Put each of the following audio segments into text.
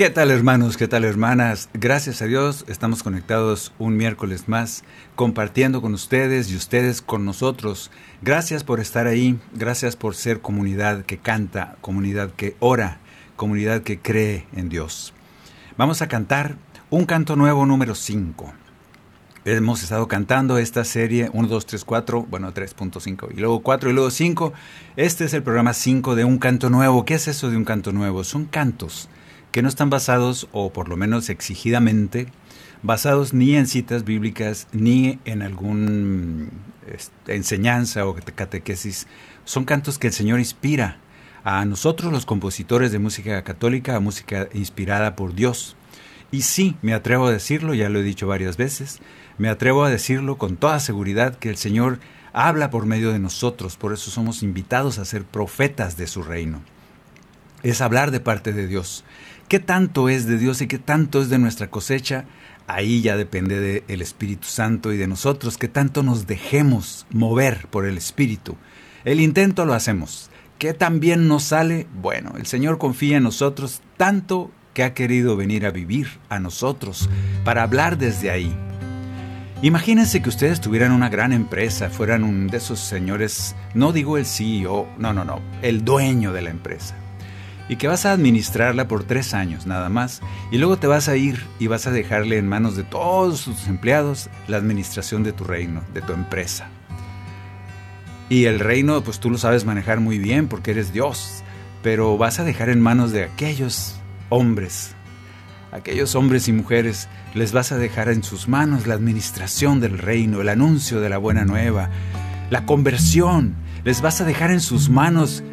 ¿Qué tal hermanos? ¿Qué tal hermanas? Gracias a Dios estamos conectados un miércoles más compartiendo con ustedes y ustedes con nosotros. Gracias por estar ahí, gracias por ser comunidad que canta, comunidad que ora, comunidad que cree en Dios. Vamos a cantar un canto nuevo número 5. Hemos estado cantando esta serie 1, 2, 3, 4, bueno 3.5 y luego 4 y luego 5. Este es el programa 5 de un canto nuevo. ¿Qué es eso de un canto nuevo? Son cantos que no están basados, o por lo menos exigidamente, basados ni en citas bíblicas ni en algún este, enseñanza o catequesis. Son cantos que el Señor inspira a nosotros los compositores de música católica, a música inspirada por Dios. Y sí, me atrevo a decirlo, ya lo he dicho varias veces, me atrevo a decirlo con toda seguridad que el Señor habla por medio de nosotros, por eso somos invitados a ser profetas de su reino. Es hablar de parte de Dios. ¿Qué tanto es de Dios y qué tanto es de nuestra cosecha? Ahí ya depende del Espíritu Santo y de nosotros, que tanto nos dejemos mover por el Espíritu. El intento lo hacemos. ¿Qué también nos sale? Bueno, el Señor confía en nosotros tanto que ha querido venir a vivir a nosotros para hablar desde ahí. Imagínense que ustedes tuvieran una gran empresa, fueran un de esos señores, no digo el CEO, no, no, no, el dueño de la empresa. Y que vas a administrarla por tres años nada más, y luego te vas a ir y vas a dejarle en manos de todos sus empleados la administración de tu reino, de tu empresa. Y el reino, pues tú lo sabes manejar muy bien porque eres Dios, pero vas a dejar en manos de aquellos hombres, aquellos hombres y mujeres, les vas a dejar en sus manos la administración del reino, el anuncio de la buena nueva, la conversión, les vas a dejar en sus manos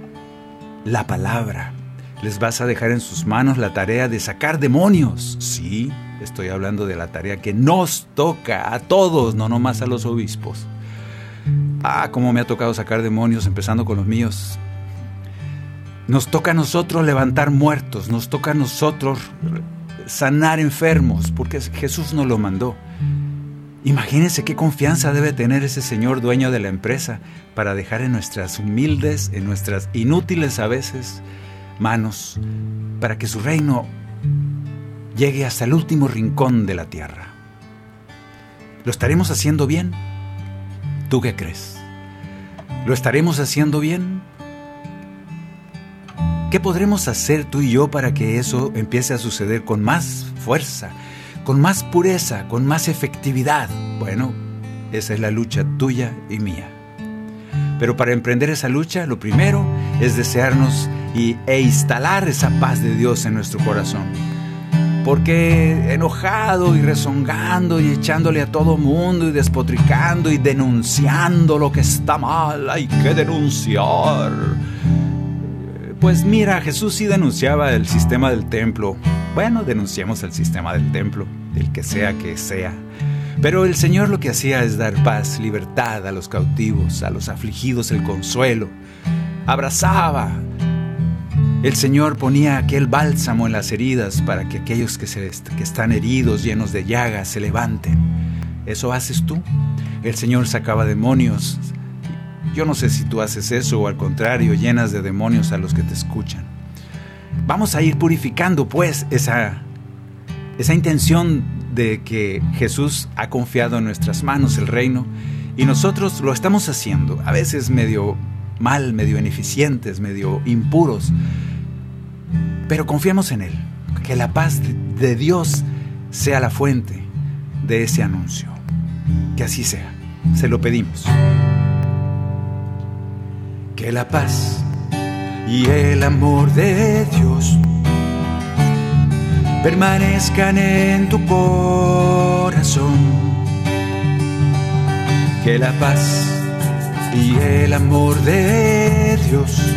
la palabra, les vas a dejar en sus manos la tarea de sacar demonios. Sí, estoy hablando de la tarea que nos toca a todos, no nomás a los obispos. Ah, cómo me ha tocado sacar demonios, empezando con los míos. Nos toca a nosotros levantar muertos, nos toca a nosotros sanar enfermos, porque Jesús nos lo mandó. Imagínense qué confianza debe tener ese señor dueño de la empresa para dejar en nuestras humildes, en nuestras inútiles a veces manos, para que su reino llegue hasta el último rincón de la tierra. ¿Lo estaremos haciendo bien? ¿Tú qué crees? ¿Lo estaremos haciendo bien? ¿Qué podremos hacer tú y yo para que eso empiece a suceder con más fuerza, con más pureza, con más efectividad? Bueno, esa es la lucha tuya y mía. Pero para emprender esa lucha, lo primero es desearnos e instalar esa paz de Dios en nuestro corazón. Porque enojado y rezongando y echándole a todo mundo y despotricando y denunciando lo que está mal, hay que denunciar. Pues mira, Jesús sí denunciaba el sistema del templo. Bueno, denunciamos el sistema del templo, el que sea que sea. Pero el Señor lo que hacía es dar paz, libertad a los cautivos, a los afligidos el consuelo. Abrazaba. El Señor ponía aquel bálsamo en las heridas para que aquellos que, se, que están heridos, llenos de llagas, se levanten. ¿Eso haces tú? El Señor sacaba demonios, yo no sé si tú haces eso o al contrario, llenas de demonios a los que te escuchan. Vamos a ir purificando pues esa, esa intención de que Jesús ha confiado en nuestras manos el reino y nosotros lo estamos haciendo, a veces medio mal, medio ineficientes, medio impuros, pero confiamos en Él, que la paz de Dios sea la fuente de ese anuncio. Que así sea, se lo pedimos que la paz y el amor de Dios permanezcan en tu corazón. Que la paz y el amor de Dios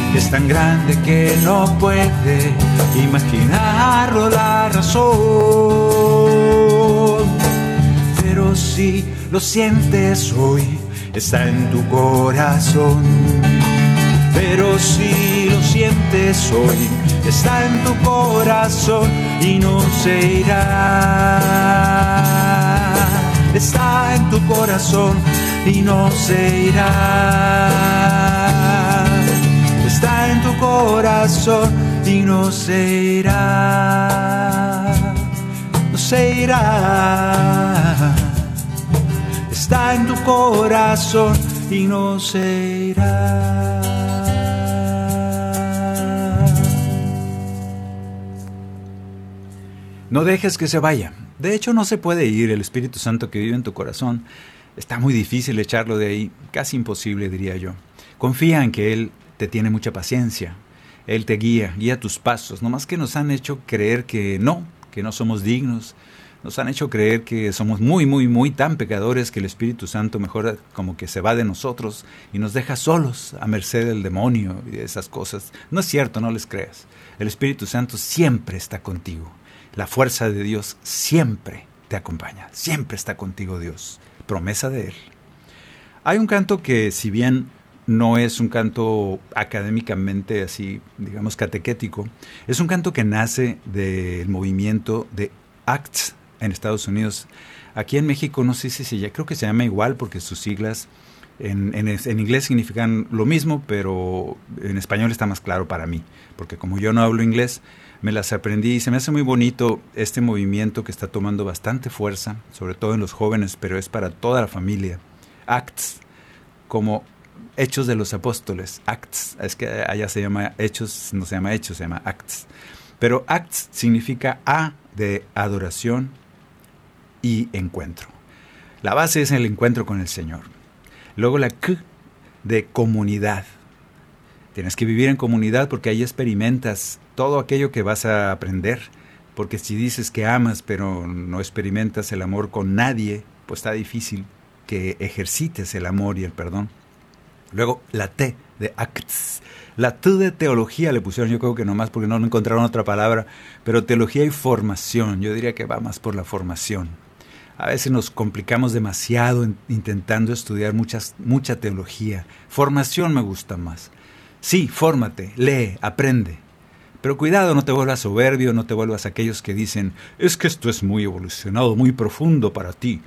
es tan grande que no puede imaginarlo la razón. Pero si lo sientes hoy, está en tu corazón. Pero si lo sientes hoy, está en tu corazón y no se irá. Está en tu corazón y no se irá. Corazón y no se irá. No se irá está en tu corazón y no se irá. No dejes que se vaya. De hecho, no se puede ir. El Espíritu Santo que vive en tu corazón está muy difícil echarlo de ahí, casi imposible, diría yo. Confía en que Él te tiene mucha paciencia. Él te guía, guía tus pasos. No más que nos han hecho creer que no, que no somos dignos, nos han hecho creer que somos muy, muy, muy tan pecadores que el Espíritu Santo mejor como que se va de nosotros y nos deja solos a merced del demonio y de esas cosas. No es cierto, no les creas. El Espíritu Santo siempre está contigo. La fuerza de Dios siempre te acompaña. Siempre está contigo Dios. Promesa de Él. Hay un canto que si bien no es un canto académicamente así, digamos, catequético, es un canto que nace del movimiento de Acts en Estados Unidos. Aquí en México no sé si ya creo que se llama igual porque sus siglas en, en, inglés significan lo mismo, pero en español está más claro para mí, porque como yo no hablo inglés, me las aprendí y se me hace muy bonito este movimiento que está tomando bastante fuerza, sobre todo en los jóvenes, pero es para toda la familia. Acts, como Hechos de los Apóstoles, Acts, es que allá se llama Hechos, no se llama Hechos, se llama Acts. Pero Acts significa A de adoración, y encuentro. La base es el encuentro con el Señor. Luego la K de comunidad. Tienes que vivir en comunidad porque ahí experimentas todo aquello que vas a aprender. Porque si dices que amas pero no experimentas el amor con nadie, pues está difícil que ejercites el amor y el perdón. Luego la T de acts. La T de teología le pusieron, yo creo que nomás porque no encontraron otra palabra, pero teología y formación. Yo diría que va más por la formación. A veces nos complicamos demasiado intentando estudiar muchas, mucha teología. Formación me gusta más. Sí, fórmate, lee, aprende. Pero cuidado, no te vuelvas soberbio, no te vuelvas aquellos que dicen, es que esto es muy evolucionado, muy profundo para ti.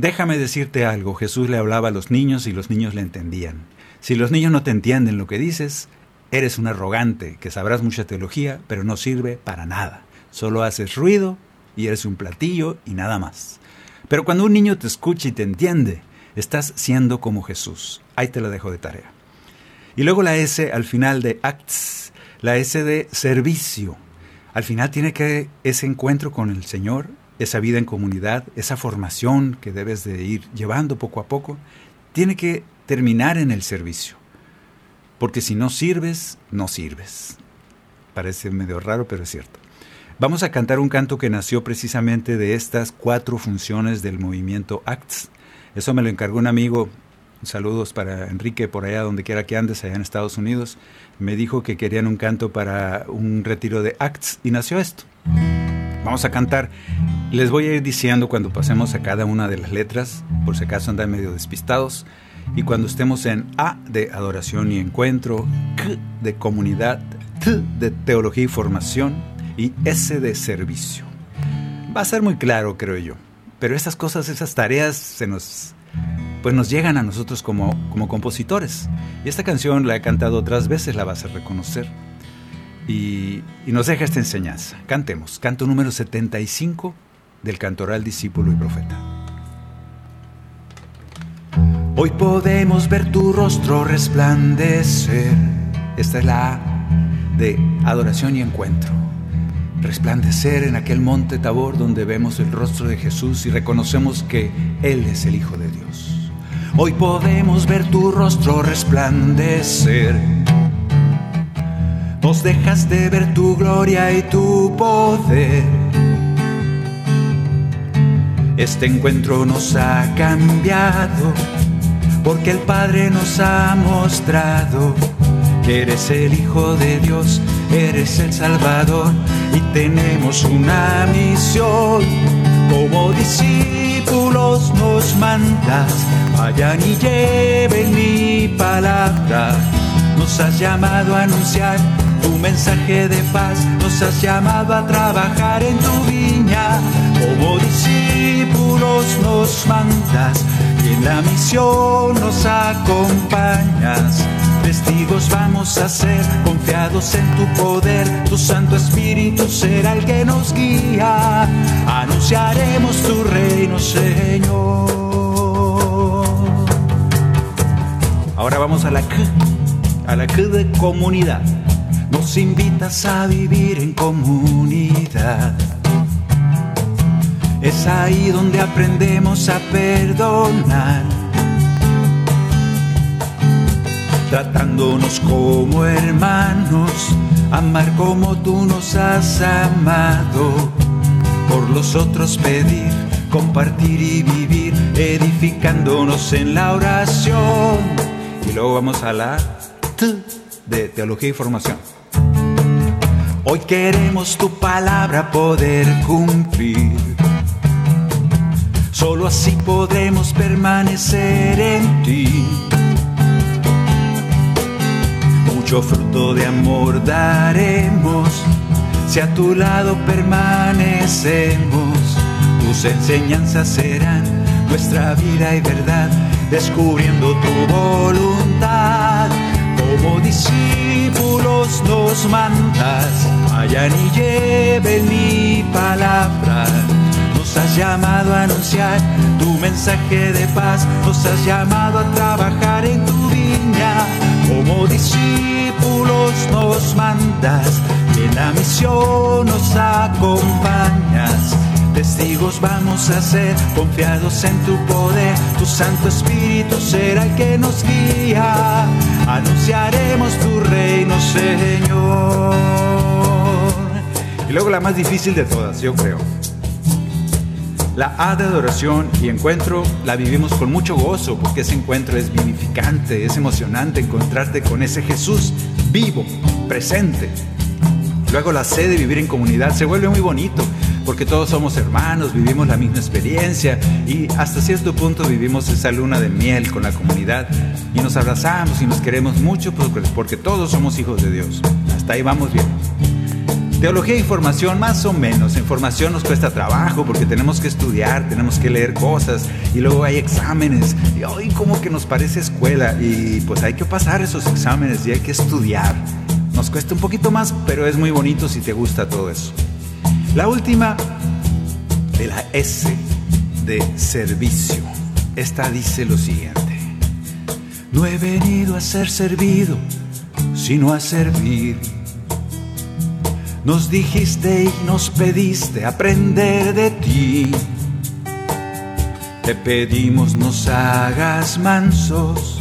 Déjame decirte algo, Jesús le hablaba a los niños y los niños le entendían. Si los niños no te entienden lo que dices, eres un arrogante, que sabrás mucha teología, pero no sirve para nada. Solo haces ruido y eres un platillo y nada más. Pero cuando un niño te escucha y te entiende, estás siendo como Jesús. Ahí te lo dejo de tarea. Y luego la S al final de acts, la S de servicio. Al final tiene que ese encuentro con el Señor, esa vida en comunidad, esa formación que debes de ir llevando poco a poco, tiene que terminar en el servicio. Porque si no sirves, no sirves. Parece medio raro, pero es cierto. Vamos a cantar un canto que nació precisamente de estas cuatro funciones del movimiento ACTS. Eso me lo encargó un amigo. Saludos para Enrique por allá, donde quiera que andes, allá en Estados Unidos. Me dijo que querían un canto para un retiro de ACTS y nació esto. Vamos a cantar. Les voy a ir diciendo cuando pasemos a cada una de las letras, por si acaso andan medio despistados. Y cuando estemos en A de adoración y encuentro, K de comunidad, T de teología y formación, y S de servicio. Va a ser muy claro, creo yo. Pero esas cosas, esas tareas se nos pues nos llegan a nosotros como, como compositores. Y esta canción la he cantado otras veces, la vas a reconocer. Y, nos deja esta enseñanza. Cantemos, canto número 75 del cantoral discípulo y profeta. Hoy podemos ver tu rostro resplandecer. Esta es la A de adoración y encuentro. Resplandecer en aquel monte Tabor donde vemos el rostro de Jesús y reconocemos que Él es el Hijo de Dios. Hoy podemos ver tu rostro resplandecer. Nos dejas de ver tu gloria y tu poder. Este encuentro nos ha cambiado porque el Padre nos ha mostrado que eres el Hijo de Dios, eres el Salvador y tenemos una misión. Como discípulos nos mandas, vayan y lleven mi palabra. Nos has llamado a anunciar tu mensaje de paz, nos has llamado a trabajar en tu viña. Como discípulos nos mandas y en la misión nos acompañas. Testigos vamos a ser, confiados en tu poder, tu Santo Espíritu será el que nos guía. Anunciaremos tu reino, Señor. Ahora vamos a la a la K de comunidad. Nos invitas a vivir en comunidad. Es ahí donde aprendemos a perdonar tratándonos como hermanos, amar como tú nos has amado, por los otros pedir, compartir y vivir, edificándonos en la oración. Y luego vamos a la de teología y formación. Hoy queremos tu palabra poder cumplir. Solo así podremos permanecer en ti fruto de amor daremos, si a tu lado permanecemos, tus enseñanzas serán nuestra vida y verdad, descubriendo tu voluntad. Como discípulos nos mandas, vayan y lleven mi palabra. Nos has llamado a anunciar tu mensaje de paz, nos has llamado a trabajar en tu viña como discípulos nos mandas en la misión nos acompañas. Testigos vamos a ser, confiados en tu poder, tu Santo Espíritu será el que nos guía. Anunciaremos tu reino, Señor. Y luego la más difícil de todas, yo creo. La A de adoración y encuentro la vivimos con mucho gozo porque ese encuentro es vivificante, es emocionante encontrarte con ese Jesús vivo, presente. Luego la C de vivir en comunidad se vuelve muy bonito porque todos somos hermanos, vivimos la misma experiencia y hasta cierto punto vivimos esa luna de miel con la comunidad y nos abrazamos y nos queremos mucho porque todos somos hijos de Dios. Hasta ahí vamos bien. Teología e información, más o menos. Información nos cuesta trabajo porque tenemos que estudiar, tenemos que leer cosas y luego hay exámenes. Y hoy como que nos parece escuela y pues hay que pasar esos exámenes y hay que estudiar. Nos cuesta un poquito más, pero es muy bonito si te gusta todo eso. La última de la S de servicio. Esta dice lo siguiente. No he venido a ser servido, sino a servir nos dijiste y nos pediste aprender de ti. Te pedimos nos hagas mansos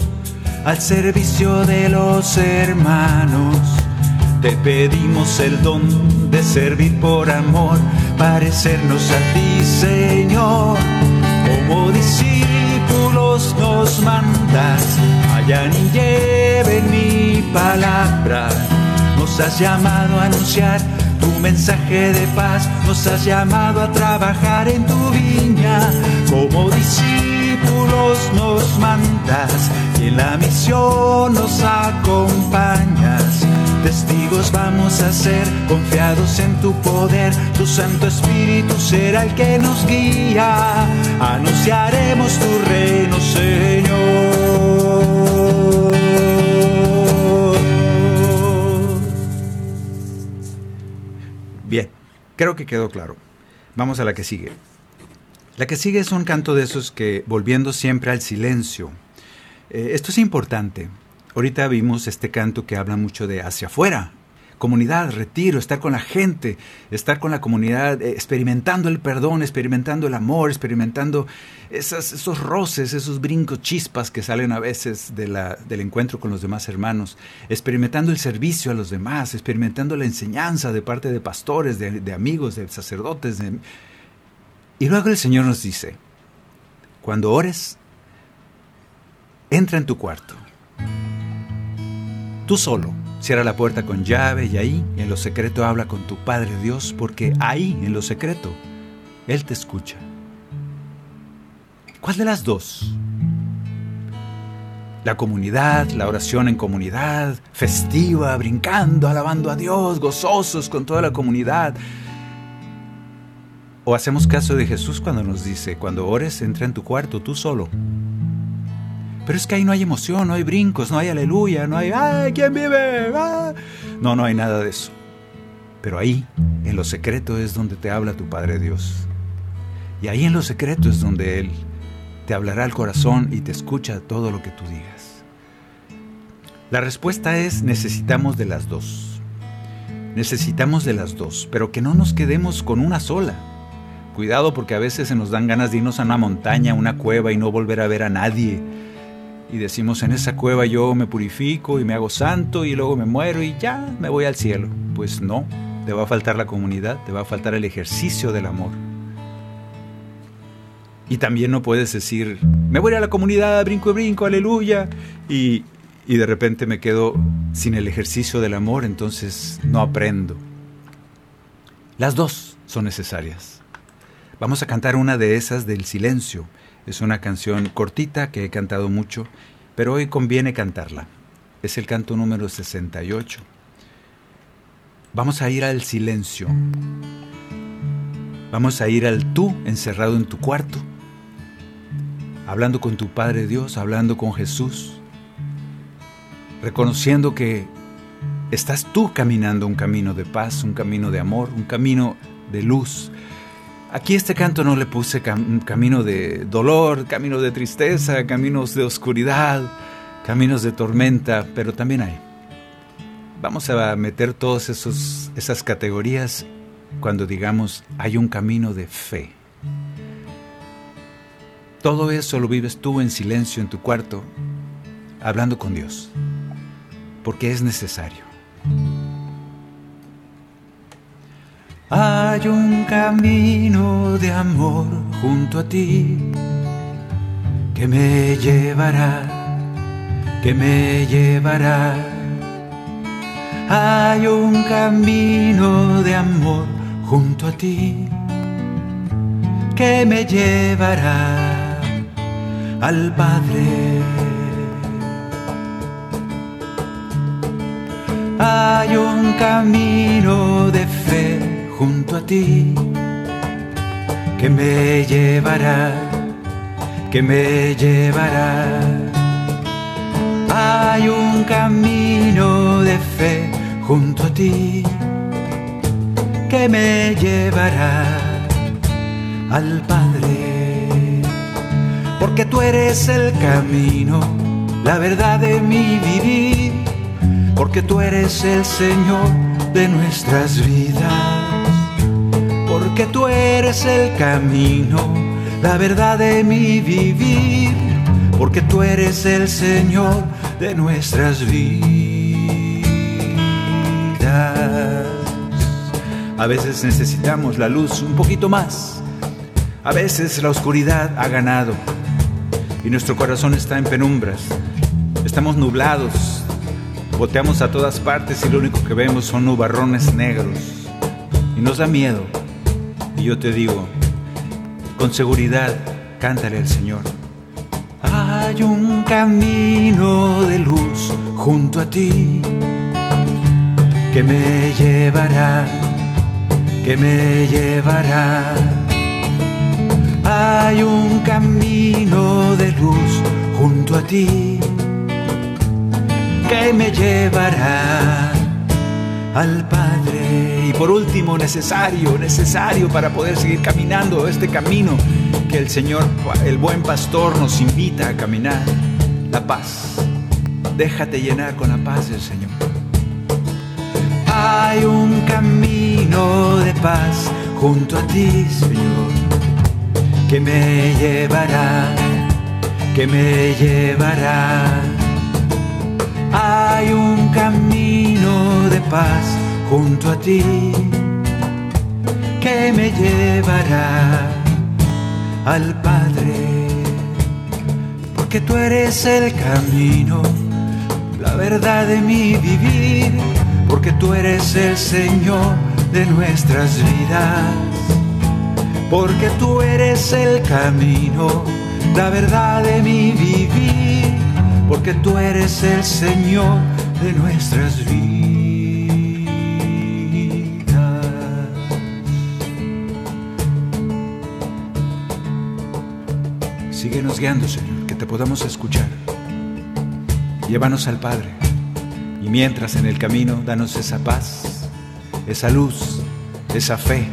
al servicio de los hermanos. Te pedimos el don de servir por amor, parecernos a ti, Señor. Como discípulos nos mandas, vayan y lleven mi palabra nos has llamado a anunciar tu mensaje de paz, nos has llamado a trabajar en tu viña. Como discípulos nos mandas y en la misión nos acompañas. Testigos vamos a ser, confiados en tu poder, tu Santo Espíritu será el que nos guía. Anunciaremos tu reino, Señor. Creo que quedó claro. Vamos a la que sigue. La que sigue es un canto de esos que, volviendo siempre al silencio, Eh, esto es importante. Ahorita vimos este canto que habla mucho de hacia afuera, comunidad, retiro, estar con la gente, estar con la comunidad, eh, experimentando el perdón, experimentando el amor, experimentando esos roces, esos brincos, chispas que salen a veces de del encuentro con los demás hermanos, experimentando el servicio a los demás, experimentando la enseñanza de parte de pastores, de, de amigos, de sacerdotes. Y luego el Señor nos dice, cuando ores, entra en tu cuarto, tú solo Cierra la puerta con llave y ahí, en lo secreto, habla con tu Padre Dios, porque ahí, en lo secreto, Él te escucha. ¿Cuál de las dos? La comunidad, la oración en comunidad, festiva, brincando, alabando a Dios, gozosos con toda la comunidad. ¿O hacemos caso de Jesús cuando nos dice, cuando ores, entra en tu cuarto tú solo pero es que ahí no hay emoción, no hay brincos, no hay aleluya, no hay ¡ay, quién vive! ¡Ah! No, no hay nada de eso. Pero ahí, en lo secreto, es donde te habla tu Padre Dios. Y ahí en lo secreto es donde Él te hablará al corazón y te escucha todo lo que tú digas. La respuesta es necesitamos de las dos. Necesitamos de las dos, pero que no nos quedemos con una sola. Cuidado porque a veces se nos dan ganas de irnos a una montaña, a una cueva y no volver a ver a nadie y decimos en esa cueva yo me purifico y me hago santo y luego me muero y ya me voy al cielo. Pues no, te va a faltar la comunidad, te va a faltar el ejercicio del amor. Y también no puedes decir, me voy a la comunidad, brinco y brinco, aleluya, y, y de repente me quedo sin el ejercicio del amor, entonces no aprendo. Las dos son necesarias. Vamos a cantar una de esas del silencio es una canción cortita que he cantado mucho, pero hoy conviene cantarla. Es el canto número 68. Vamos a ir al silencio. Vamos a ir al tú encerrado en tu cuarto, hablando con tu Padre Dios, hablando con Jesús, reconociendo que estás tú caminando un camino de paz, un camino de amor, un camino de luz, Aquí este canto no le puse camino de dolor, camino de tristeza, caminos de oscuridad, caminos de tormenta, pero también hay. Vamos a meter todas esas categorías cuando digamos hay un camino de fe. Todo eso lo vives tú en silencio en tu cuarto, hablando con Dios, porque es necesario. Hay un camino de amor junto a ti que me llevará, que me llevará. Hay un camino de amor junto a ti que me llevará al Padre. Hay un camino de fe junto a ti, que me llevará, que me llevará. Hay un camino de fe junto a ti, que me llevará al Padre, porque tú eres el camino, la verdad de mi vivir, porque tú eres el Señor de nuestras vidas porque tú eres el camino, la verdad de mi vivir, porque tú eres el Señor de nuestras vidas. A veces necesitamos la luz un poquito más, a veces la oscuridad ha ganado y nuestro corazón está en penumbras, estamos nublados, boteamos a todas partes y lo único que vemos son nubarrones negros. Y nos da miedo y yo te digo, con seguridad, cántale al Señor. Hay un camino de luz junto a ti que me llevará, que me llevará. Hay un camino de luz junto a ti que me llevará al Padre. Y por último, necesario, necesario para poder seguir caminando este camino que el Señor, el buen pastor, nos invita a caminar. la paz. Déjate llenar con la paz del Señor. Hay un camino de paz junto a ti, Señor, que me llevará, que me llevará. Hay un camino de paz junto a ti que me llevará al Padre, porque tú eres el camino, la verdad de mi vivir, porque tú eres el Señor de nuestras vidas, porque tú eres el camino, la verdad de mi vivir, porque tú eres el Señor de nuestras vidas. Síguenos guiando, Señor, que te podamos escuchar. Llévanos al Padre. Y mientras en el camino, danos esa paz, esa luz, esa fe,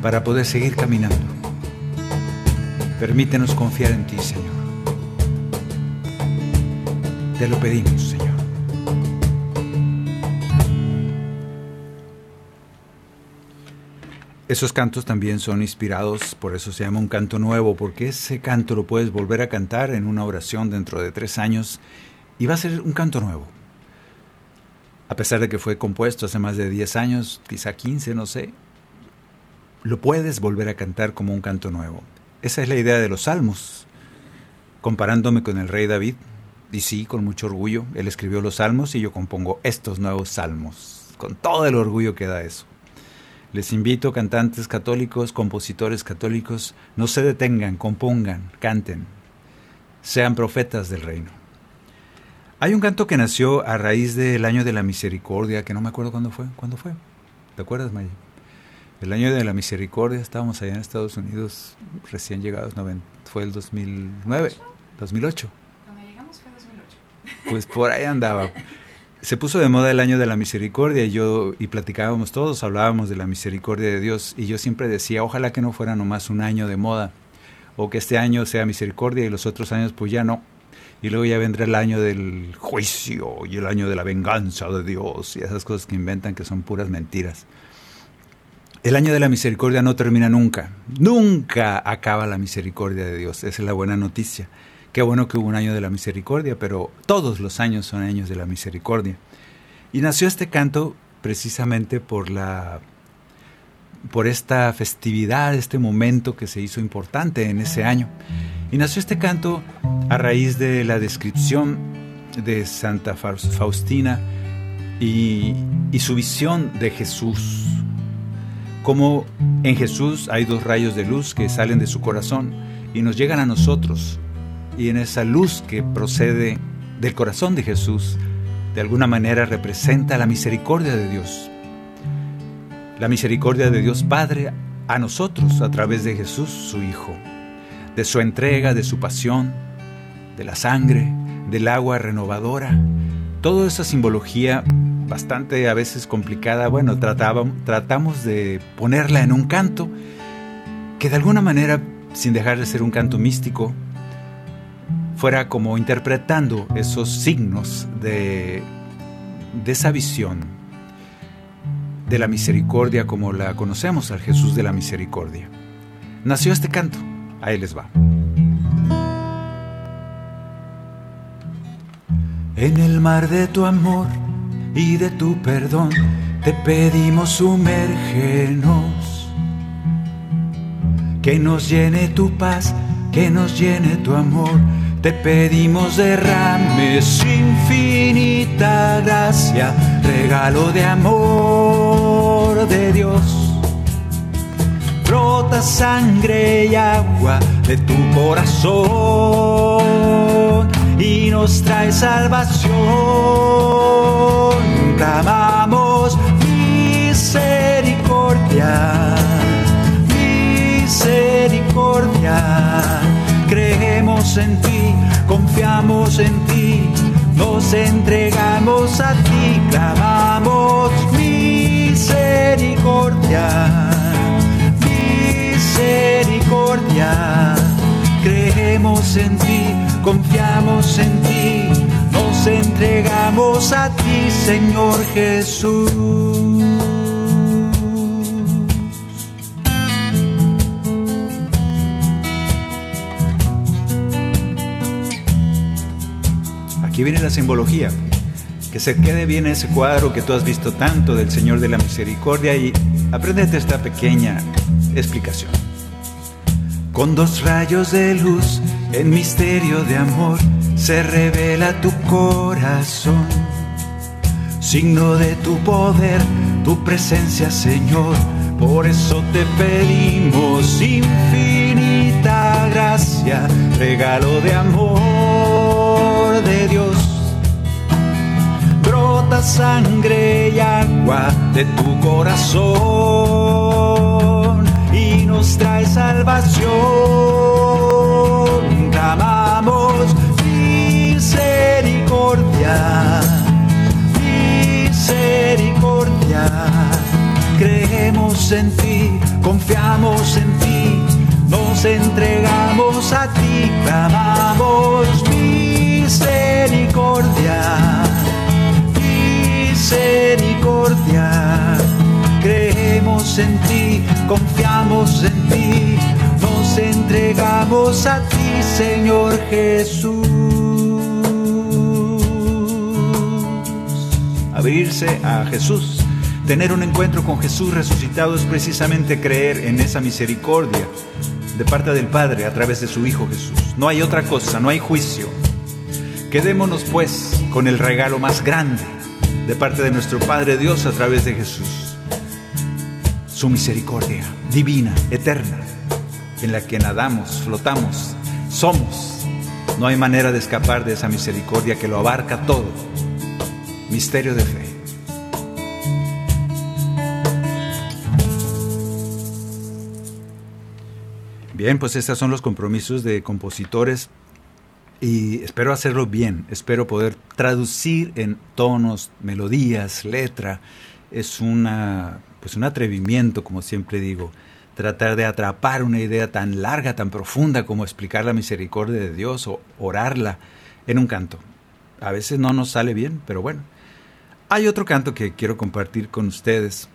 para poder seguir caminando. Permítenos confiar en ti, Señor. Te lo pedimos, Esos cantos también son inspirados, por eso se llama un canto nuevo, porque ese canto lo puedes volver a cantar en una oración dentro de tres años y va a ser un canto nuevo. A pesar de que fue compuesto hace más de 10 años, quizá 15, no sé, lo puedes volver a cantar como un canto nuevo. Esa es la idea de los salmos. Comparándome con el rey David, y sí, con mucho orgullo, él escribió los salmos y yo compongo estos nuevos salmos, con todo el orgullo que da eso. Les invito, cantantes católicos, compositores católicos, no se detengan, compongan, canten, sean profetas del reino. Hay un canto que nació a raíz del año de la misericordia, que no me acuerdo cuándo fue. ¿Cuándo fue? ¿Te acuerdas, Maya? El año de la misericordia, estábamos allá en Estados Unidos, recién llegados, fue el 2009, 2008. Cuando llegamos fue 2008. Pues por ahí andaba se puso de moda el año de la misericordia y yo y platicábamos todos, hablábamos de la misericordia de Dios y yo siempre decía, ojalá que no fuera nomás un año de moda o que este año sea misericordia y los otros años pues ya no. Y luego ya vendrá el año del juicio y el año de la venganza de Dios y esas cosas que inventan que son puras mentiras. El año de la misericordia no termina nunca, nunca acaba la misericordia de Dios, esa es la buena noticia. Qué bueno que hubo un año de la misericordia, pero todos los años son años de la misericordia. Y nació este canto precisamente por la por esta festividad, este momento que se hizo importante en ese año. Y nació este canto a raíz de la descripción de Santa Faustina y, y su visión de Jesús. Como en Jesús hay dos rayos de luz que salen de su corazón y nos llegan a nosotros y en esa luz que procede del corazón de Jesús, de alguna manera representa la misericordia de Dios. La misericordia de Dios Padre a nosotros a través de Jesús, su Hijo, de su entrega, de su pasión, de la sangre, del agua renovadora. Toda esa simbología bastante a veces complicada, bueno, tratamos de ponerla en un canto que de alguna manera, sin dejar de ser un canto místico, fuera como interpretando esos signos de, de esa visión de la misericordia como la conocemos al Jesús de la misericordia. Nació este canto, ahí les va. En el mar de tu amor y de tu perdón te pedimos sumergenos, que nos llene tu paz, que nos llene tu amor te pedimos derrames infinita gracia, regalo de amor de Dios. Brota sangre y agua de tu corazón y nos trae salvación. Clamamos misericordia, misericordia creemos en ti, confiamos en ti, nos entregamos a ti, clamamos misericordia, misericordia, creemos en ti, confiamos en ti, nos entregamos a ti, Señor Jesús. Aquí viene la simbología. Que se quede bien ese cuadro que tú has visto tanto del Señor de la Misericordia y aprendete esta pequeña explicación. Con dos rayos de luz en misterio de amor se revela tu corazón. Signo de tu poder, tu presencia, Señor. Por eso te pedimos infinita gracia, regalo de amor Sangre y agua de tu corazón y nos trae salvación. Clamamos misericordia, misericordia. Creemos en ti, confiamos en ti, nos entregamos a ti, clamamos misericordia, misericordia. Creemos en ti, confiamos en ti, nos entregamos a ti, Señor Jesús. Abrirse a Jesús, tener un encuentro con Jesús resucitado es precisamente creer en esa misericordia de parte del Padre a través de su Hijo Jesús. No hay otra cosa, no hay juicio. Quedémonos pues con el regalo más grande de parte de nuestro Padre Dios a través de Jesús. Su misericordia divina, eterna, en la que nadamos, flotamos, somos. No hay manera de escapar de esa misericordia que lo abarca todo. Misterio de fe. Bien, pues estos son los compromisos de compositores y espero hacerlo bien, espero poder traducir en tonos, melodías, letra. Es una, pues un atrevimiento, como siempre digo, tratar de atrapar una idea tan larga, tan profunda como explicar la misericordia de Dios o orarla en un canto. A veces no nos sale bien, pero bueno. Hay otro canto que quiero compartir con ustedes.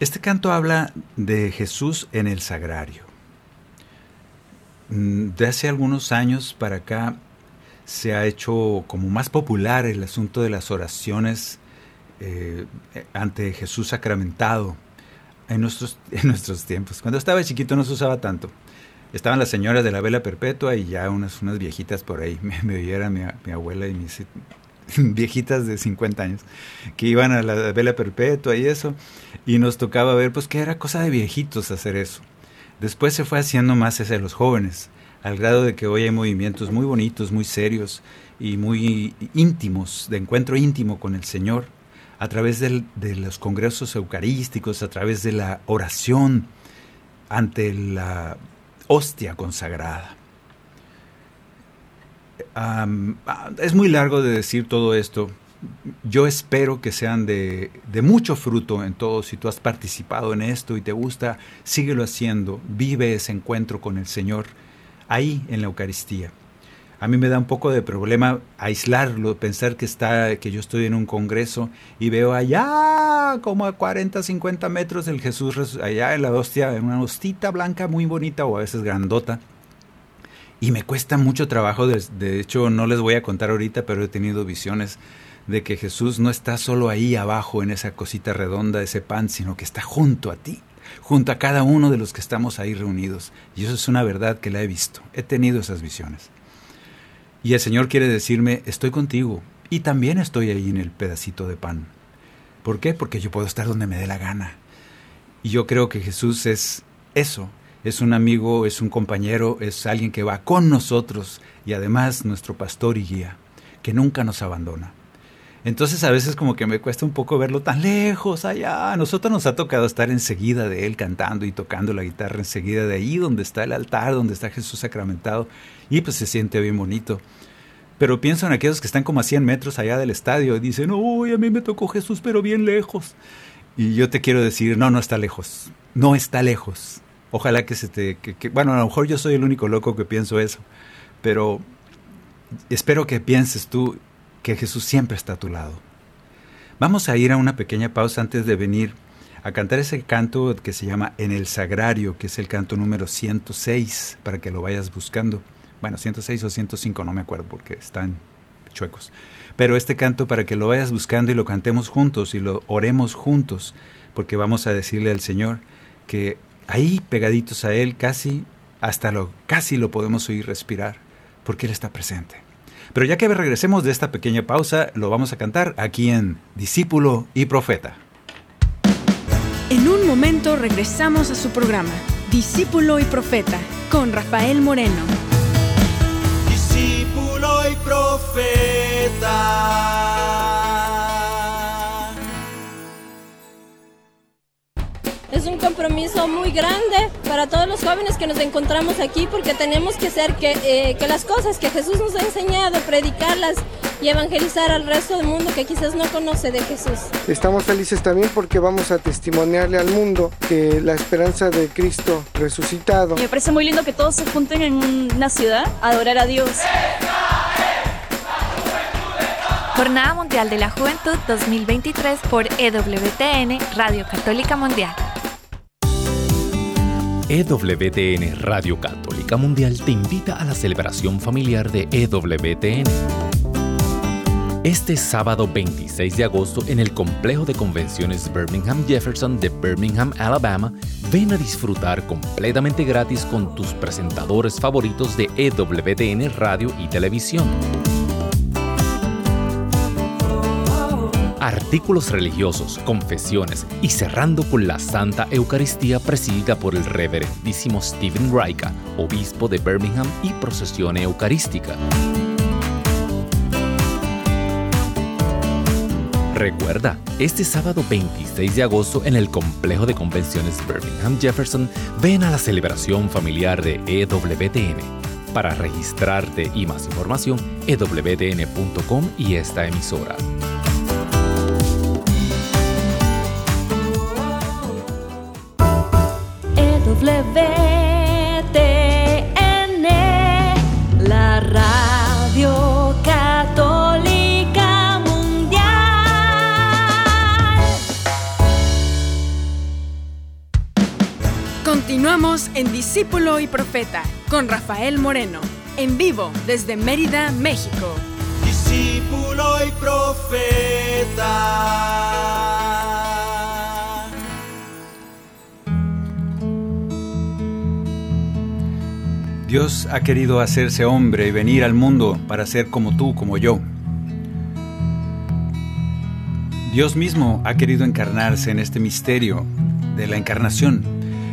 Este canto habla de Jesús en el sagrario. Mm, de hace algunos años para acá se ha hecho como más popular el asunto de las oraciones eh, ante Jesús sacramentado en nuestros, en nuestros tiempos. Cuando estaba chiquito no se usaba tanto. Estaban las señoras de la vela perpetua y ya unas, unas viejitas por ahí. Me, me mi, mi abuela y mis viejitas de 50 años que iban a la vela perpetua y eso. Y nos tocaba ver pues que era cosa de viejitos hacer eso. Después se fue haciendo más hacia los jóvenes, al grado de que hoy hay movimientos muy bonitos, muy serios y muy íntimos, de encuentro íntimo con el Señor, a través de los congresos eucarísticos, a través de la oración ante la hostia consagrada. Um, es muy largo de decir todo esto. Yo espero que sean de, mucho fruto en todo. Si tú has participado en esto y te gusta, síguelo haciendo. Vive ese encuentro con el Señor ahí en la Eucaristía. A mí me da un poco de problema aislarlo, pensar que está, que yo estoy en un congreso y veo allá como a 40, 50 metros el Jesús allá en la hostia, en una hostita blanca muy bonita o a veces grandota. Y me cuesta mucho trabajo, de, de hecho no les voy a contar ahorita, pero he tenido visiones de que Jesús no está solo ahí abajo en esa cosita redonda, ese pan, sino que está junto a ti, junto a cada uno de los que estamos ahí reunidos. Y eso es una verdad que la he visto, he tenido esas visiones. Y el Señor quiere decirme, estoy contigo y también estoy ahí en el pedacito de pan. ¿Por qué? Porque yo puedo estar donde me dé la gana. Y yo creo que Jesús es eso, es un amigo, es un compañero, es alguien que va con nosotros y además nuestro pastor y guía, que nunca nos abandona. Entonces a veces como que me cuesta un poco verlo tan lejos allá. A nosotros nos ha tocado estar enseguida de él cantando y tocando la guitarra enseguida de ahí donde está el altar, donde está Jesús sacramentado y pues se siente bien bonito. Pero pienso en aquellos que están como a 100 metros allá del estadio y dicen, uy, a mí me tocó Jesús, pero bien lejos. Y yo te quiero decir, no, no está lejos, no está lejos. Ojalá que se te... Que, bueno, a lo mejor yo soy el único loco que pienso eso, pero espero que pienses tú que Jesús siempre está a tu lado. Vamos a ir a una pequeña pausa antes de venir a cantar ese canto que se llama En el Sagrario, que es el canto número 106, para que lo vayas buscando. Bueno, 106 o 105, no me acuerdo porque están chuecos. Pero este canto para que lo vayas buscando y lo cantemos juntos y lo oremos juntos, porque vamos a decirle al Señor que ahí pegaditos a Él casi, hasta lo, casi lo podemos oír respirar, porque Él está presente. Pero ya que regresemos de esta pequeña pausa, lo vamos a cantar aquí en Discípulo y Profeta. En un momento regresamos a su programa, Discípulo y Profeta, con Rafael Moreno. Discípulo y Profeta. Es un compromiso muy grande para todos los jóvenes que nos encontramos aquí porque tenemos que hacer que, eh, que las cosas que Jesús nos ha enseñado, predicarlas y evangelizar al resto del mundo que quizás no conoce de Jesús. Estamos felices también porque vamos a testimoniarle al mundo que la esperanza de Cristo resucitado. Me parece muy lindo que todos se junten en una ciudad a adorar a Dios. Jornada Mundial de la Juventud 2023 por EWTN, Radio Católica Mundial. EWTN Radio Católica Mundial te invita a la celebración familiar de EWTN. Este sábado 26 de agosto en el complejo de convenciones Birmingham Jefferson de Birmingham, Alabama, ven a disfrutar completamente gratis con tus presentadores favoritos de EWTN Radio y Televisión. Artículos religiosos, confesiones y cerrando con la Santa Eucaristía presidida por el reverendísimo Stephen Raika, obispo de Birmingham y procesión eucarística. Recuerda, este sábado 26 de agosto en el complejo de convenciones Birmingham Jefferson, ven a la celebración familiar de EWTN. Para registrarte y más información, ewtn.com y esta emisora. WTN, la radio católica mundial. Continuamos en Discípulo y Profeta con Rafael Moreno, en vivo desde Mérida, México. Discípulo y profeta. Dios ha querido hacerse hombre y venir al mundo para ser como tú, como yo. Dios mismo ha querido encarnarse en este misterio de la encarnación,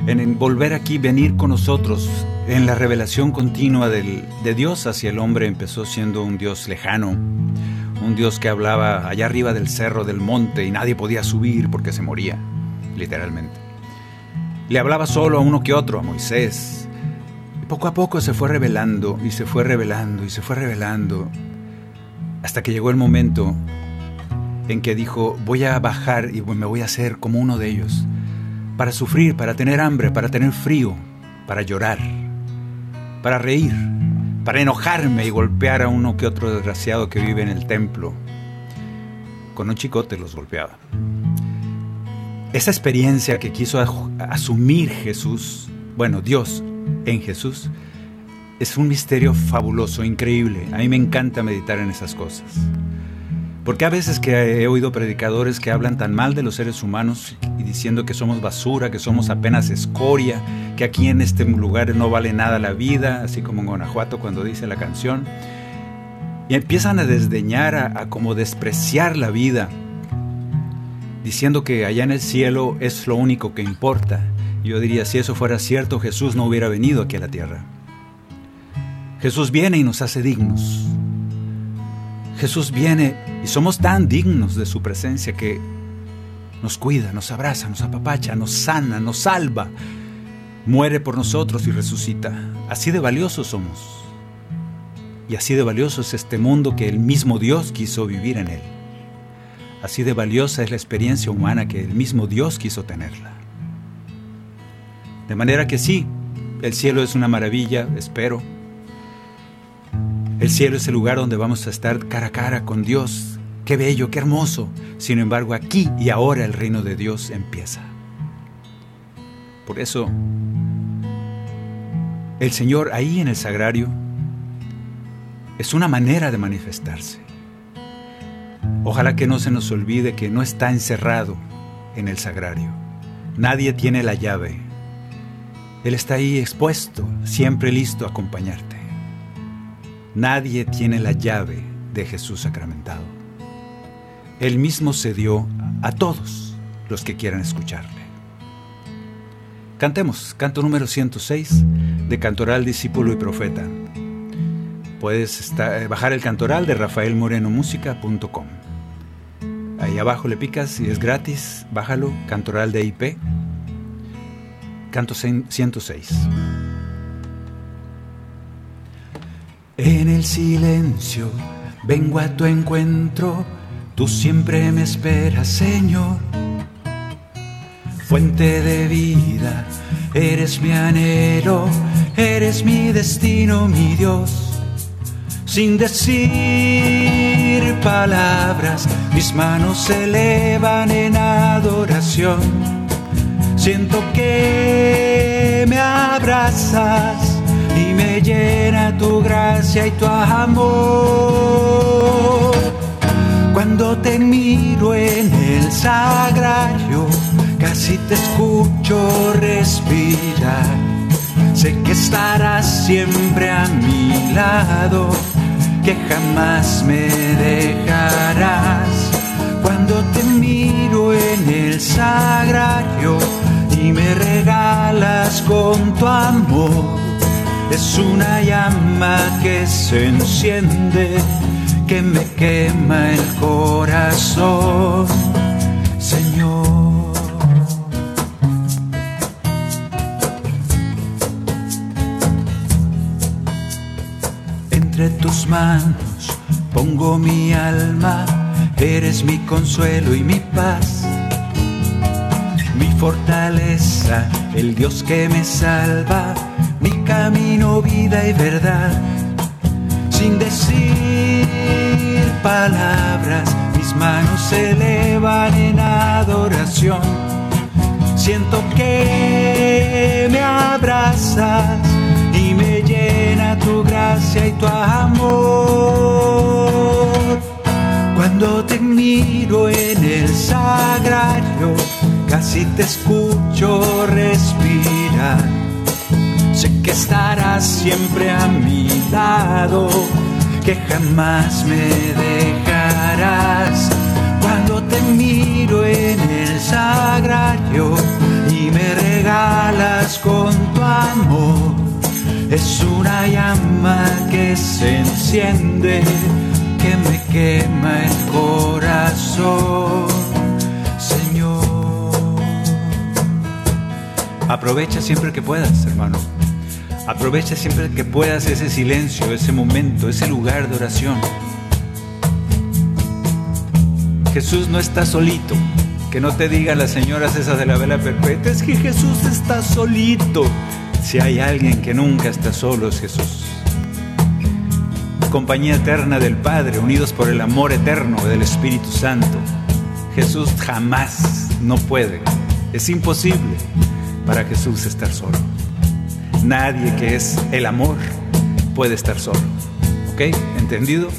en volver aquí, venir con nosotros, en la revelación continua del, de Dios hacia el hombre empezó siendo un Dios lejano, un Dios que hablaba allá arriba del cerro, del monte, y nadie podía subir porque se moría, literalmente. Le hablaba solo a uno que otro, a Moisés, poco a poco se fue revelando y se fue revelando y se fue revelando hasta que llegó el momento en que dijo, voy a bajar y me voy a hacer como uno de ellos, para sufrir, para tener hambre, para tener frío, para llorar, para reír, para enojarme y golpear a uno que otro desgraciado que vive en el templo. Con un chicote los golpeaba. Esa experiencia que quiso asumir Jesús, bueno, Dios, en Jesús es un misterio fabuloso, increíble. A mí me encanta meditar en esas cosas. Porque a veces que he oído predicadores que hablan tan mal de los seres humanos y diciendo que somos basura, que somos apenas escoria, que aquí en este lugar no vale nada la vida, así como en Guanajuato cuando dice la canción, y empiezan a desdeñar, a, a como despreciar la vida, diciendo que allá en el cielo es lo único que importa yo diría, si eso fuera cierto, Jesús no hubiera venido aquí a la tierra. Jesús viene y nos hace dignos. Jesús viene y somos tan dignos de su presencia que nos cuida, nos abraza, nos apapacha, nos sana, nos salva, muere por nosotros y resucita. Así de valiosos somos. Y así de valioso es este mundo que el mismo Dios quiso vivir en él. Así de valiosa es la experiencia humana que el mismo Dios quiso tenerla. De manera que sí, el cielo es una maravilla, espero. El cielo es el lugar donde vamos a estar cara a cara con Dios. Qué bello, qué hermoso. Sin embargo, aquí y ahora el reino de Dios empieza. Por eso, el Señor ahí en el sagrario es una manera de manifestarse. Ojalá que no se nos olvide que no está encerrado en el sagrario. Nadie tiene la llave. Él está ahí expuesto, siempre listo a acompañarte. Nadie tiene la llave de Jesús sacramentado. Él mismo se dio a todos los que quieran escucharle. Cantemos, canto número 106 de Cantoral Discípulo y Profeta. Puedes eh, bajar el cantoral de rafaelmorenomusica.com. Ahí abajo le picas y es gratis, bájalo, cantoral de IP. Canto 106. En el silencio vengo a tu encuentro, tú siempre me esperas, Señor. Fuente de vida, eres mi anhelo, eres mi destino, mi Dios. Sin decir palabras, mis manos se elevan en adoración. Siento que me abrazas y me llena tu gracia y tu amor. Cuando te miro en el sagrario, casi te escucho respirar. Sé que estarás siempre a mi lado que jamás me dejarás. Cuando te miro en el sagrario y me regalas con tu amor, es una llama que se enciende, que me quema el corazón, Señor. tus manos pongo mi alma, eres mi consuelo y mi paz, mi fortaleza, el Dios que me salva, mi camino, vida y verdad. Sin decir palabras, mis manos se elevan en adoración. Siento que me abrazas me llena tu gracia y tu amor. Cuando te miro en el sagrario, casi te escucho respirar. Sé que estarás siempre a mi lado, que jamás me dejarás. Cuando te miro en el sagrario y me regalas con tu amor es una llama que se enciende, que me quema el corazón, Aprovecha siempre que puedas, hermano. Aprovecha siempre que puedas ese silencio, ese momento, ese lugar de oración. Jesús no está solito. Que no te digan las señoras esas de la vela perpetua, es que Jesús está solito. Si hay alguien que nunca está solo es Jesús. Compañía eterna del Padre, unidos por el amor eterno del Espíritu Santo. Jesús jamás no puede, es imposible para Jesús estar solo. Nadie que es el amor puede estar solo. ¿Ok? ¿Entendido?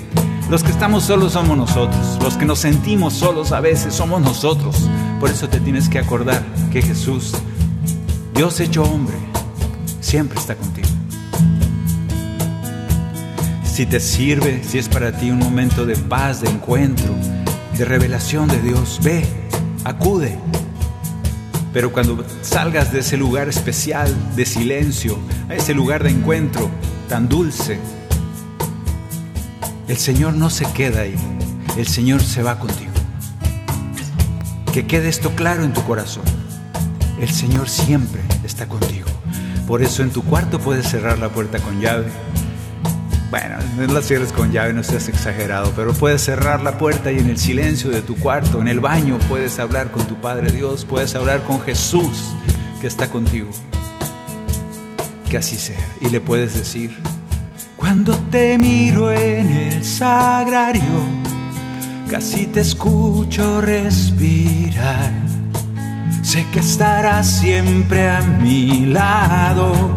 Los que estamos solos somos nosotros. Los que nos sentimos solos a veces somos nosotros. Por eso te tienes que acordar que Jesús, Dios hecho hombre, siempre está contigo. Si te sirve, si es para ti un momento de paz, de encuentro, de revelación de Dios, ve, acude. Pero cuando salgas de ese lugar especial de silencio, a ese lugar de encuentro tan dulce, el Señor no se queda ahí, el Señor se va contigo. Que quede esto claro en tu corazón. El Señor siempre está contigo. Por eso en tu cuarto puedes cerrar la puerta con llave. Bueno, no la cierres con llave, no seas exagerado, pero puedes cerrar la puerta y en el silencio de tu cuarto, en el baño, puedes hablar con tu Padre Dios, puedes hablar con Jesús que está contigo. Que así sea. Y le puedes decir Cuando te miro en el sagrario, casi te escucho respirar. Sé que estarás siempre a mi lado,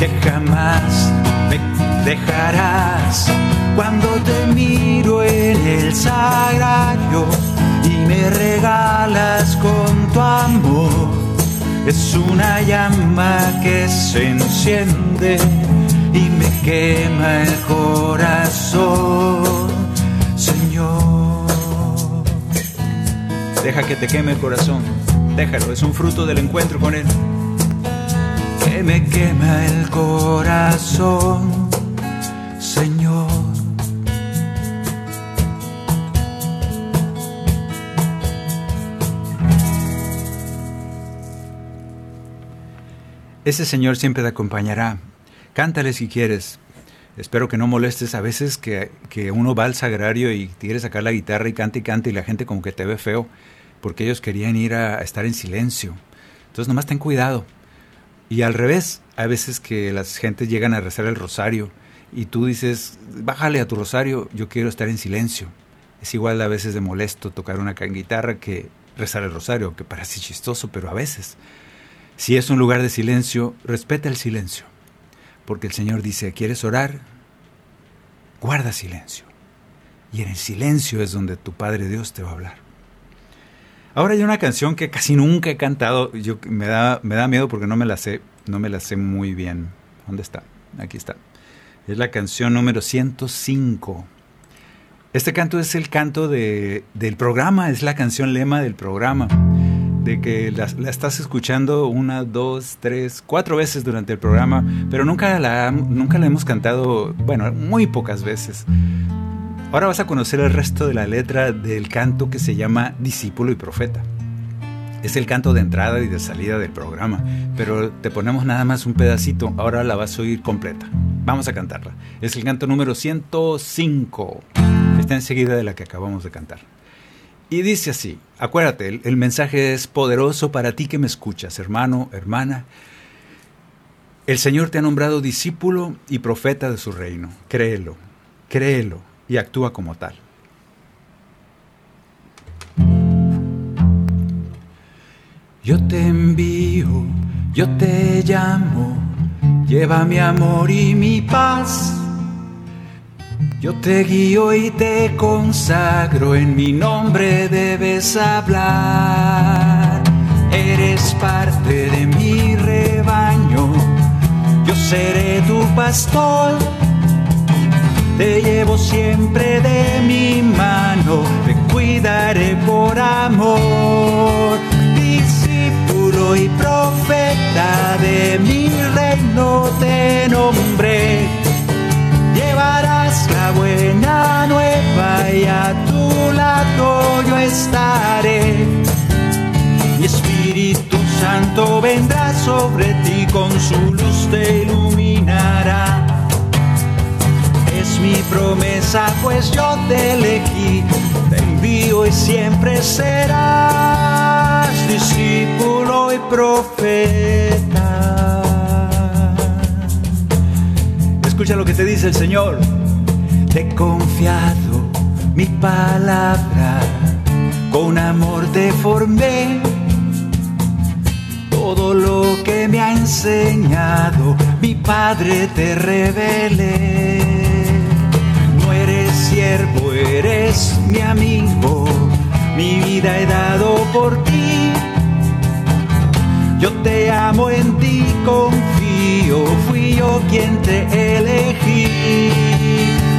que jamás me dejarás. Cuando te miro en el sagrario y me regalas con tu amor, es una llama que se enciende y me quema el corazón, Señor. Deja que te queme el corazón. Déjalo, es un fruto del encuentro con Él. Me quema el corazón, Señor. Ese Señor siempre te acompañará. Cántale si quieres. Espero que no molestes a veces que, que uno va al sagrario y quiere sacar la guitarra y canta y canta y la gente como que te ve feo porque ellos querían ir a, a estar en silencio. Entonces nomás ten cuidado. Y al revés, hay veces que las gentes llegan a rezar el rosario y tú dices, bájale a tu rosario, yo quiero estar en silencio. Es igual a veces de molesto tocar una guitarra que rezar el rosario, que parece chistoso, pero a veces. Si es un lugar de silencio, respeta el silencio. Porque el Señor dice, ¿quieres orar? Guarda silencio. Y en el silencio es donde tu Padre Dios te va a hablar. Ahora hay una canción que casi nunca he cantado. Yo, me, da, me da miedo porque no me la sé, no me la sé muy bien. ¿Dónde está? Aquí está. Es la canción número 105. Este canto es el canto de, del programa, es la canción lema del programa. De que la, estás escuchando una, dos, tres, cuatro veces durante el programa, pero nunca la, nunca la hemos cantado, bueno, muy pocas veces. Ahora vas a conocer el resto de la letra del canto que se llama Discípulo y Profeta. Es el canto de entrada y de salida del programa, pero te ponemos nada más un pedacito, ahora la vas a oír completa. Vamos a cantarla. Es el canto número 105. Está enseguida de la que acabamos de cantar. Y dice así, acuérdate, el, el mensaje es poderoso para ti que me escuchas, hermano, hermana. El Señor te ha nombrado discípulo y profeta de su reino. Créelo, créelo y actúa como tal. Yo te envío, yo te llamo, lleva mi amor y mi paz. Yo te guío y te consagro, en mi nombre debes hablar. Eres parte de mi rebaño, yo seré tu pastor te llevo siempre de mi mano, te cuidaré por amor. Discípulo y profeta de mi reino te nombré. Llevarás la buena nueva y a tu lado yo estaré. Mi Espíritu Santo vendrá sobre ti, con su luz te iluminará mi promesa, pues yo te elegí, te envío y siempre serás discípulo y profeta. Escucha lo que te dice el Señor. Te he confiado mi palabra, con amor te formé. Todo lo que me ha enseñado, mi Padre te revelé siervo, eres mi amigo, mi vida he dado por ti. Yo te amo, en ti confío, fui yo quien te elegí.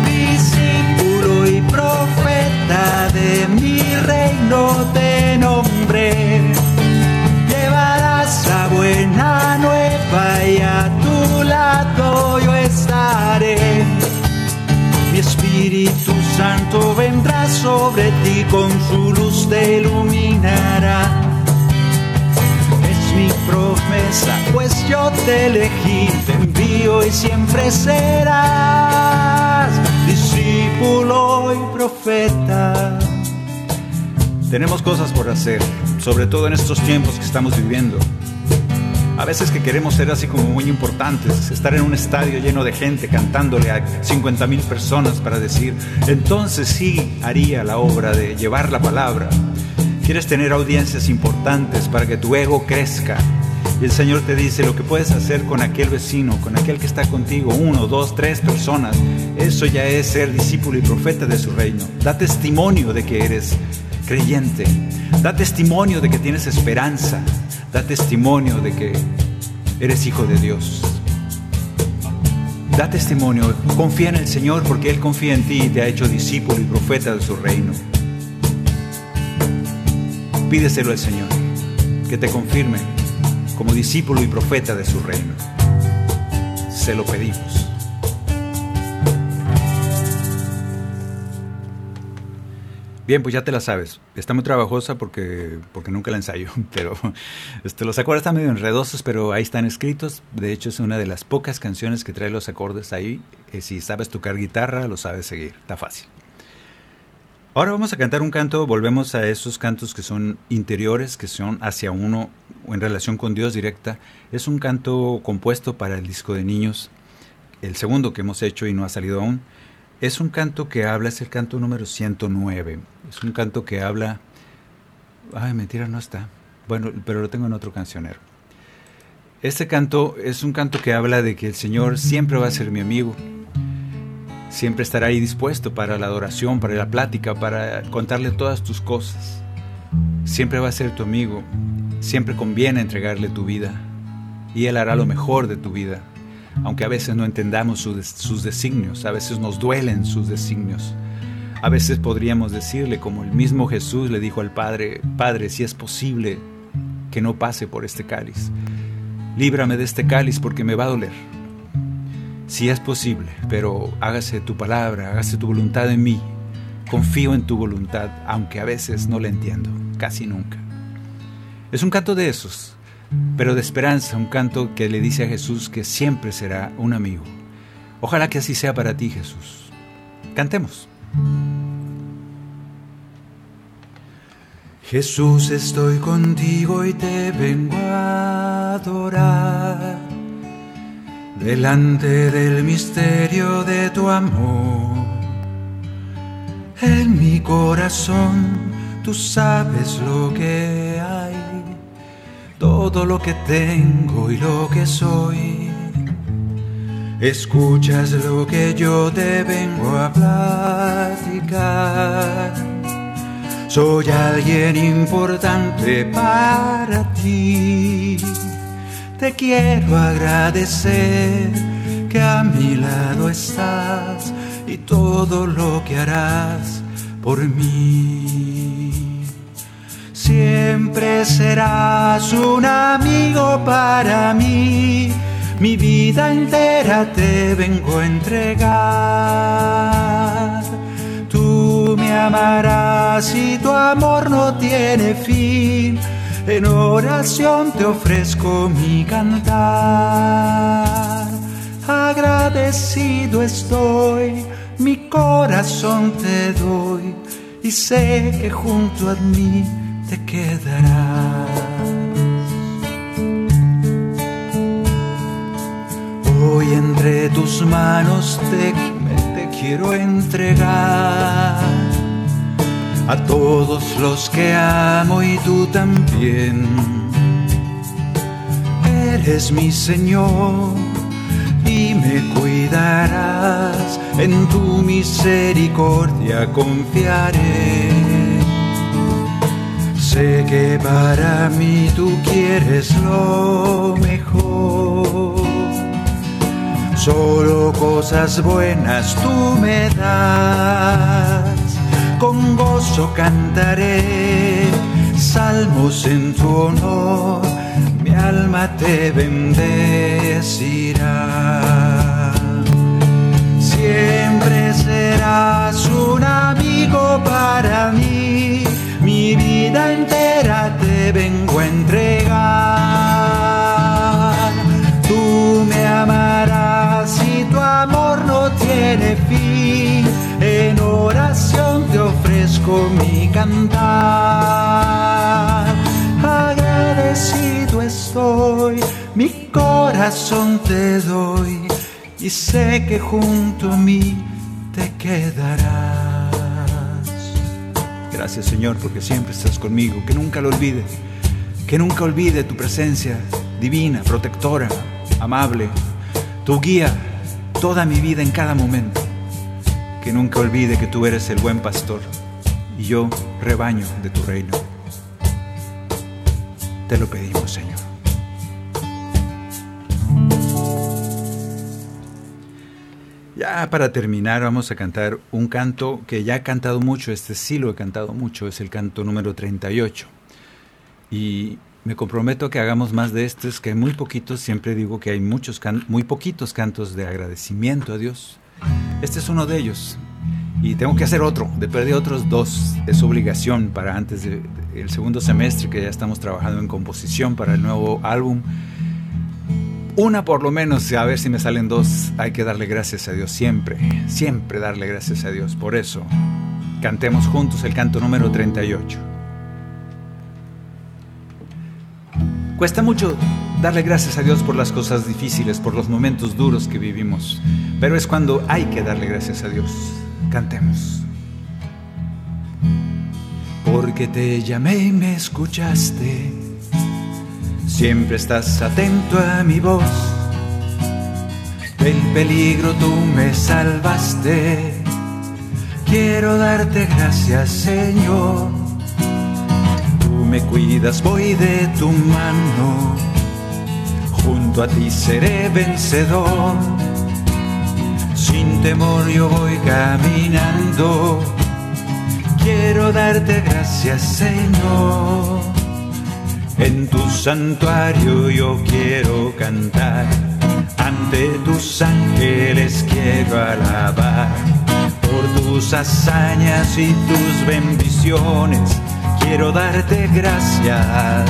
Discípulo y profeta de mi reino te nombré. Llevarás la buena nueva y a tu lado yo estaré mi Espíritu Santo vendrá sobre ti, con su luz te iluminará. Es mi promesa, pues yo te elegí, te envío y siempre serás discípulo y profeta. Tenemos cosas por hacer, sobre todo en estos tiempos que estamos viviendo. A veces que queremos ser así como muy importantes, estar en un estadio lleno de gente cantándole a 50 mil personas para decir, entonces sí haría la obra de llevar la palabra. Quieres tener audiencias importantes para que tu ego crezca. Y el Señor te dice lo que puedes hacer con aquel vecino, con aquel que está contigo, uno, dos, tres personas. Eso ya es ser discípulo y profeta de su reino. Da testimonio de que eres creyente. Da testimonio de que tienes esperanza. Da testimonio de que eres hijo de Dios. Da testimonio, confía en el Señor porque Él confía en ti y te ha hecho discípulo y profeta de su reino. Pídeselo al Señor, que te confirme como discípulo y profeta de su reino. Se lo pedimos. Bien, pues ya te la sabes. Está muy trabajosa porque, porque nunca la ensayo, pero este, los acordes están medio enredosos, pero ahí están escritos. De hecho, es una de las pocas canciones que trae los acordes ahí. Eh, si sabes tocar guitarra, lo sabes seguir. Está fácil. Ahora vamos a cantar un canto, volvemos a esos cantos que son interiores, que son hacia uno o en relación con Dios directa. Es un canto compuesto para el disco de niños, el segundo que hemos hecho y no ha salido aún. Es un canto que habla, es el canto número 109. Es un canto que habla... Ay, mentira, no está. Bueno, pero lo tengo en otro cancionero. Este canto es un canto que habla de que el Señor siempre va a ser mi amigo. Siempre estará ahí dispuesto para la adoración, para la plática, para contarle todas tus cosas. Siempre va a ser tu amigo. Siempre conviene entregarle tu vida. Y Él hará lo mejor de tu vida aunque a veces no entendamos sus designios, a veces nos duelen sus designios. A veces podríamos decirle, como el mismo Jesús le dijo al Padre, Padre, si es posible que no pase por este cáliz, líbrame de este cáliz porque me va a doler. Si es posible, pero hágase tu palabra, hágase tu voluntad en mí. Confío en tu voluntad, aunque a veces no la entiendo, casi nunca. Es un canto de esos, pero de esperanza, un canto que le dice a Jesús que siempre será un amigo. Ojalá que así sea para ti, Jesús. Cantemos. Jesús, estoy contigo y te vengo a adorar delante del misterio de tu amor. En mi corazón tú sabes lo que hay todo lo que tengo y lo que soy. Escuchas lo que yo te vengo a platicar. Soy alguien importante para ti. Te quiero agradecer que a mi lado estás y todo lo que harás por mí. Siempre serás un amigo para mí, mi vida entera te vengo a entregar. Tú me amarás y tu amor no tiene fin, en oración te ofrezco mi cantar. Agradecido estoy, mi corazón te doy y sé que junto a mí te quedarás. Hoy entre tus manos te, te quiero entregar a todos los que amo y tú también. Eres mi Señor y me cuidarás, en tu misericordia confiaré. Sé que para mí tú quieres lo mejor. Solo cosas buenas tú me das. Con gozo cantaré salmos en tu honor. Mi alma te bendecirá. Siempre serás un amigo para mí mi vida entera te vengo a entregar. Tú me amarás y tu amor no tiene fin. En oración te ofrezco mi cantar. Agradecido estoy, mi corazón te doy y sé que junto a mí te quedarás. Gracias Señor porque siempre estás conmigo, que nunca lo olvide, que nunca olvide tu presencia divina, protectora, amable, tu guía toda mi vida en cada momento. Que nunca olvide que tú eres el buen pastor y yo rebaño de tu reino. Te lo pedimos, Señor. Ya para terminar vamos a cantar un canto que ya he cantado mucho, este sí lo he cantado mucho, es el canto número 38. Y me comprometo a que hagamos más de estos, que hay muy poquitos, siempre digo que hay muchos muy poquitos cantos de agradecimiento a Dios. Este es uno de ellos. Y tengo que hacer otro, de perder otros dos. Es obligación para antes del segundo semestre que ya estamos trabajando en composición para el nuevo álbum una por lo menos, a ver si me salen dos, hay que darle gracias a Dios siempre, siempre darle gracias a Dios. Por eso, cantemos juntos el canto número 38. Cuesta mucho darle gracias a Dios por las cosas difíciles, por los momentos duros que vivimos, pero es cuando hay que darle gracias a Dios. Cantemos. Porque te llamé y me escuchaste Siempre estás atento a mi voz. Del peligro tú me salvaste. Quiero darte gracias, Señor. Tú me cuidas, voy de tu mano. Junto a ti seré vencedor. Sin temor yo voy caminando. Quiero darte gracias, Señor. En tu santuario yo quiero cantar, ante tus ángeles quiero alabar. Por tus hazañas y tus bendiciones quiero darte gracias.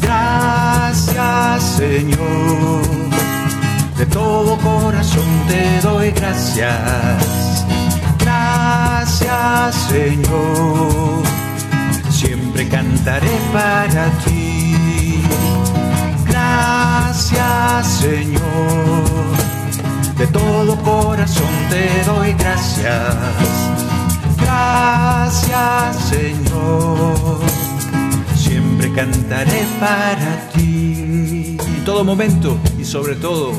Gracias Señor, de todo corazón te doy gracias. Gracias Señor siempre cantaré para ti. Gracias Señor, de todo corazón te doy gracias. Gracias Señor, siempre cantaré para ti. En todo momento y sobre todo,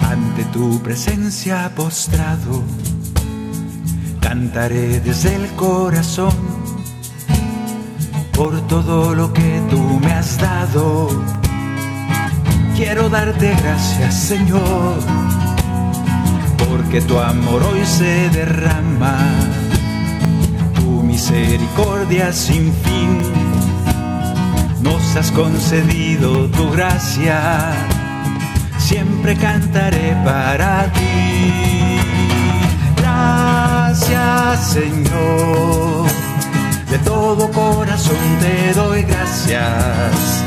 ante tu presencia postrado, cantaré desde el corazón por todo lo que tú me has dado. Quiero darte gracias, Señor, porque tu amor hoy se derrama, tu misericordia sin fin. Nos has concedido tu gracia, siempre cantaré para ti. Gracias, Señor de todo corazón te doy gracias.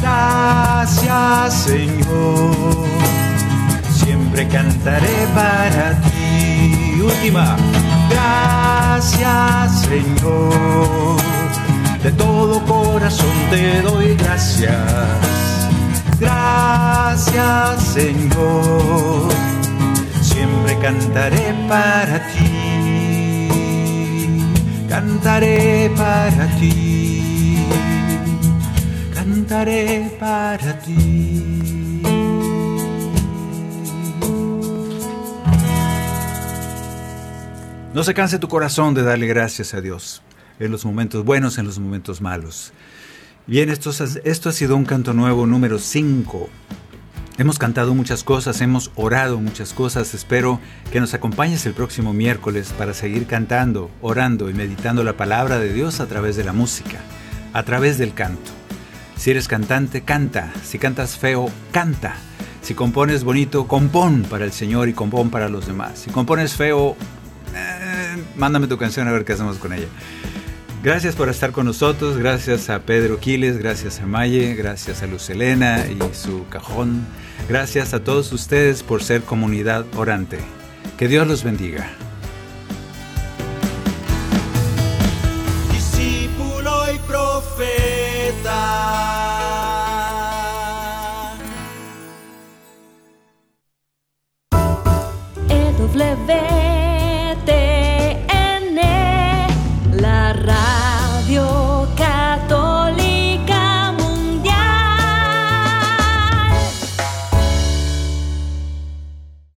Gracias Señor, siempre cantaré para ti. Última, gracias Señor, de todo corazón te doy gracias. Gracias Señor, siempre cantaré para ti cantaré para ti, cantaré para ti. No se canse tu corazón de darle gracias a Dios en los momentos buenos, en los momentos malos. Bien, esto, esto ha sido un canto nuevo número 5 Hemos cantado muchas cosas, hemos orado muchas cosas. Espero que nos acompañes el próximo miércoles para seguir cantando, orando y meditando la palabra de Dios a través de la música, a través del canto. Si eres cantante, canta. Si cantas feo, canta. Si compones bonito, compón para el Señor y compón para los demás. Si compones feo, eh, mándame tu canción a ver qué hacemos con ella. Gracias por estar con nosotros, gracias a Pedro Quiles, gracias a Maye, gracias a Luz Elena y su cajón. Gracias a todos ustedes por ser comunidad orante. Que Dios los bendiga.